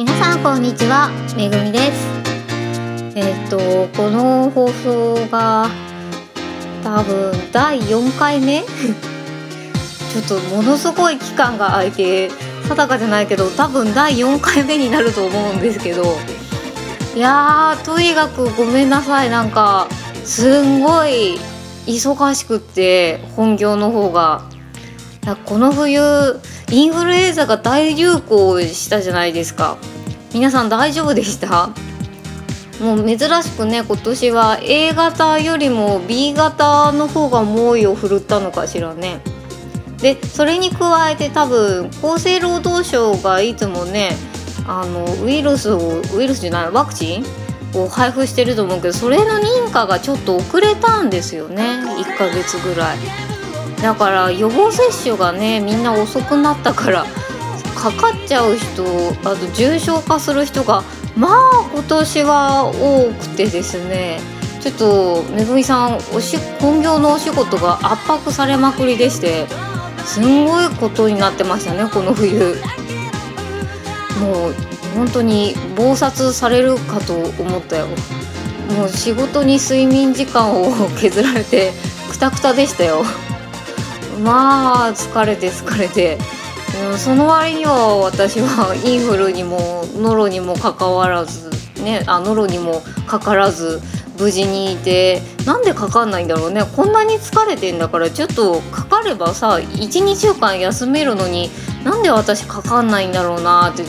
皆さんこんにちはめぐみです。えっ、とこの放送が多分第4回目？ちょっとものすごい期間が空いて定かじゃないけど多分第4回目になると思うんですけど。いやーとにかくごめんなさい。なんかすんごい忙しくって本業の方が。この冬インフルエンザが大流行したじゃないですか。皆さん大丈夫でした？もう珍しくね今年は A 型よりも B 型の方が猛威を振るったのかしらね。でそれに加えて多分厚生労働省がいつもねあのウイルスをウイルスじゃないワクチンを配布してると思うけどそれの認可がちょっと遅れたんですよね。1ヶ月ぐらい。だから予防接種がねみんな遅くなったからかかっちゃう人あと重症化する人がまあ今年は多くてですねちょっとめぐみさんおし本業のお仕事が圧迫されまくりでしてすんごいことになってましたねこの冬。もう本当に忙殺されるかと思ったよ。もう仕事に睡眠時間を削られてくたくたでしたよ。まあ疲れて疲れて、その割には私はインフルにもノロにもかかわらずねあノロにもかからず無事にいてなんでかかんないんだろうね。こんなに疲れてんだからちょっとかかればさ12週間休めるのになんで私かかんないんだろうなって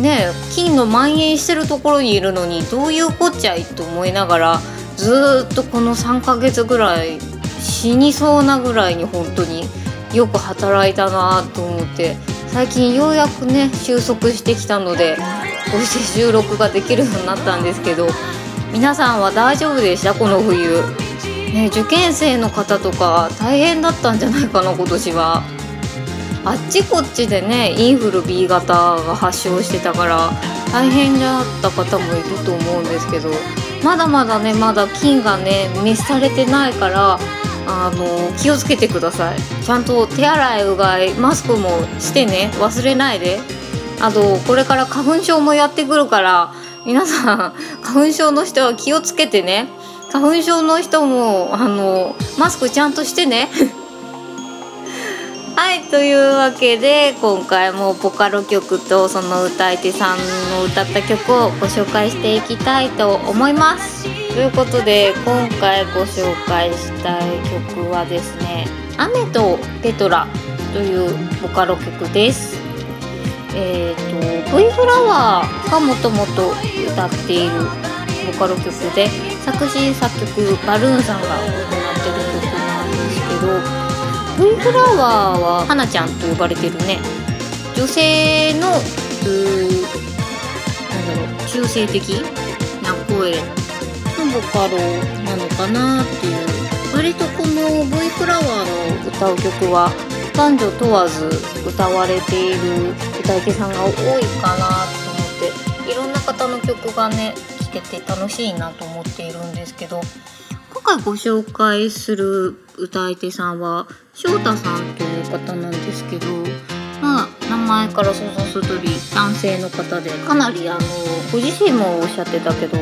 ね菌の蔓延してるところにいるのにどういうこっちゃいと思いながらずっとこの3ヶ月ぐらい死にそうなぐらいに本当によく働いたなと思って最近ようやくね収束してきたのでこうして収録ができるようになったんですけど皆さんは大丈夫でした？この冬、ね、受験生の方とか大変だったんじゃないかな今年は。あっちこっちでねインフル B 型が発症してたから大変だった方もいると思うんですけどまだまだねまだ菌がね滅されてないからあの気をつけてください。ちゃんと手洗いうがいマスクもしてね。忘れないで。あとこれから花粉症もやってくるから皆さん 花粉症の人は気をつけてね。花粉症の人もあのマスクちゃんとしてね。はいというわけで今回もボカロ曲とその歌い手さんの歌った曲をご紹介していきたいと思います。ということで今回ご紹介したい曲はですね「雨とペトラ」というボカロ曲です。えーと、V フラワーがもともと歌っているボカロ曲で作詞作曲バルーンさんが行ってる曲なんですけど V フラワーは花ちゃんと呼ばれてるね女性のうなんだろう中性的な声のボカロなのかなっていう割とこの V フラワーの歌う曲は男女問わず歌われている歌い手さんが多いかなと思っていろんな方の曲がね聴けて楽しいなと思っているんですけど今回ご紹介する歌い手さんは翔太さんという方なんですけどまあ名前から想像する通り男性の方でかなりあのご自身もおっしゃってたけど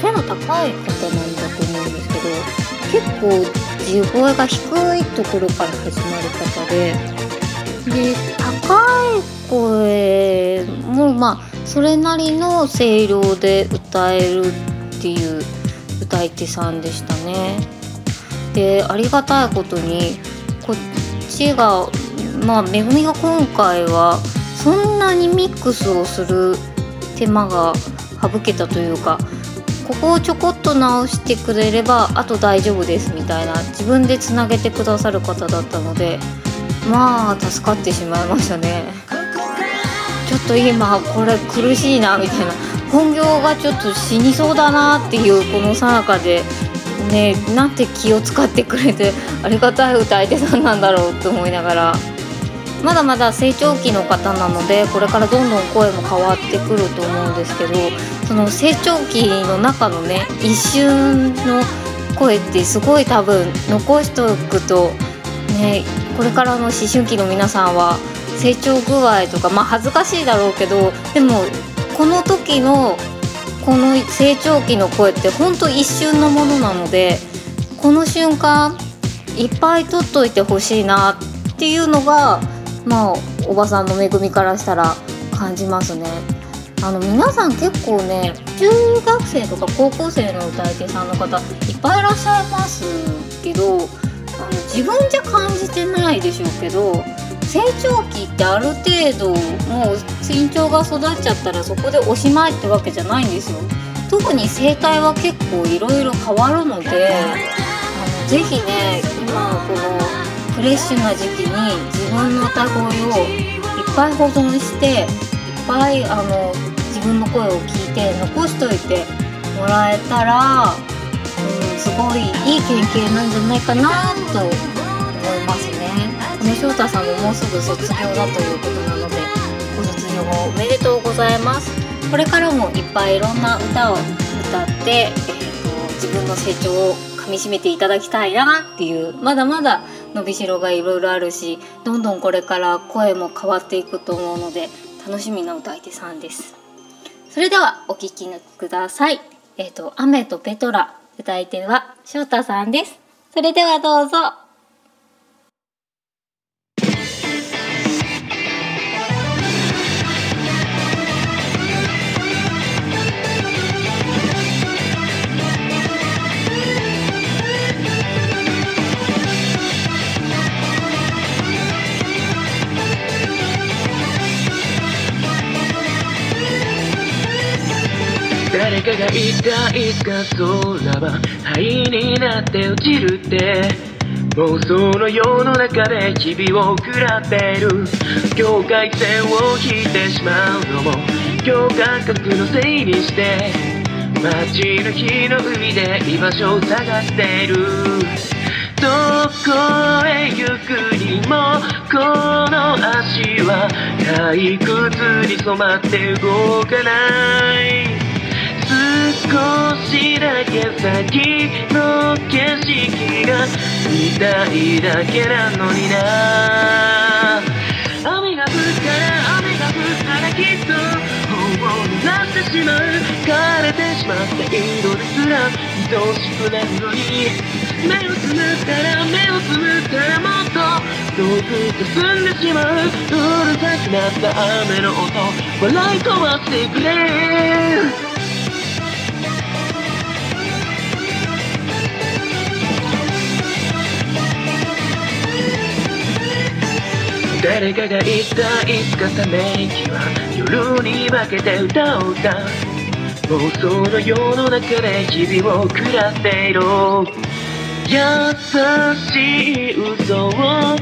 背の高い方なんだと思うんですけど結構地声が低いところから始まる方でで高い声もまあそれなりの声量で歌えるっていう歌い手さんでしたね。でありがたいことにこっちがまあめぐみが今回はそんなにミックスをする手間が省けたというかここをちょこっと直してくれればあと大丈夫ですみたいな自分でつなげてくださる方だったのでまあ助かってしまいましたね。ちょっと今これ苦しいなみたいな。本業がちょっと死にそうだなっていうこのさなかでねなんて気を使ってくれてありがたい歌い手さんなんだろうって思いながら。まだまだ成長期の方なのでこれからどんどん声も変わってくると思うんですけどその成長期の中のね一瞬の声ってすごい多分残しておくとねこれからの思春期の皆さんは成長具合とかまあ恥ずかしいだろうけどでもこの時のこの成長期の声ってほんと一瞬のものなのでこの瞬間いっぱい取っといてほしいなっていうのがまあおばさんの恵みからしたら感じますね。あの皆さん結構ね中学生とか高校生の歌い手さんの方いっぱいいらっしゃいますけどあの自分じゃ感じてないでしょうけど成長期ってある程度もう身長が育っちゃったらそこでおしまいってわけじゃないんですよ。特に声帯は結構いろいろ変わるのであのぜひね今このフレッシュな時期に自分の歌声をいっぱい保存していっぱいあの自分の声を聞いて残しといてもらえたら、うん、すごいいい経験なんじゃないかなと思いますね。この翔太さんももうすぐ卒業だということなのでご卒業おめでとうございます。これからもいっぱいいろんな歌を歌って、えーと、自分の成長をかみしめていただきたいなっていうまだまだ伸びしろがいろいろあるしどんどんこれから声も変わっていくと思うので楽しみな歌い手さんです。それではお聴きください。えっ、ー、と「雨とペトラ」歌い手は翔太さんです。それではどうぞ。かが言ったいつか空は灰になって落ちるって妄想の世の中で日々を食らっている境界線を引いてしまうのも今日感覚のせいにして街の日の海で居場所を探している。どこへ行くにもこの足は退屈に染まって動かない。少しだけ先の景色が見たいだけなのにな。雨が降ったら雨が降ったらきっと本を濡らしてしまう枯れてしまった色ですら愛おしくなるのに目をつむったら目をつむったらもっと遠く進んでしまううるさくなった雨の音笑い飛ばしてくれ誰かが言ったいつかため息は夜に分けて歌を歌う妄想の世の中で日々を食らっている優しい嘘を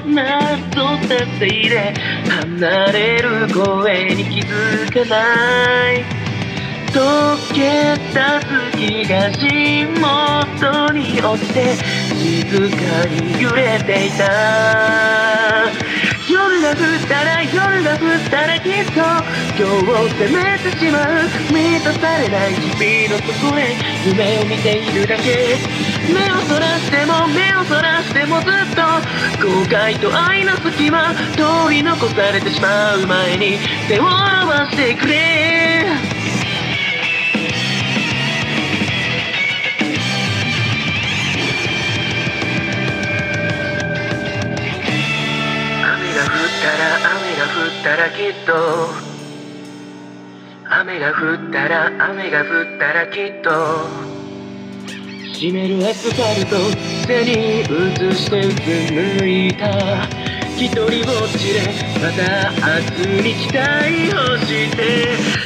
なぞったせいで離れる声に気づかない溶けた月が足元に落ちて静かに揺れていた夜が降ったらきっと今日を責めてしまう。満たされない日々の底へ夢を見ているだけ目をそらしても目をそらしてもずっと後悔と愛の隙間取り残されてしまう前に手を合わしてくれ。たらきっと雨が降ったら雨が降ったらきっと湿るアスファルト背に映してうつむいた。一人ぼっちでまた明日に期待をして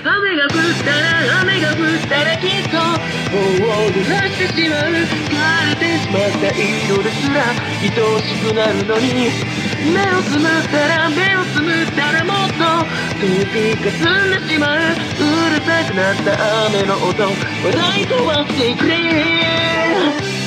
雨が降ったら雨が降ったらきっともう濡らしてしまう。枯れてしまった色ですら愛おしくなるのに目をつむったら目をつむったらもっと遠くかすんでしまう。うるさくなった雨の音。笑い飛ばしてくれ。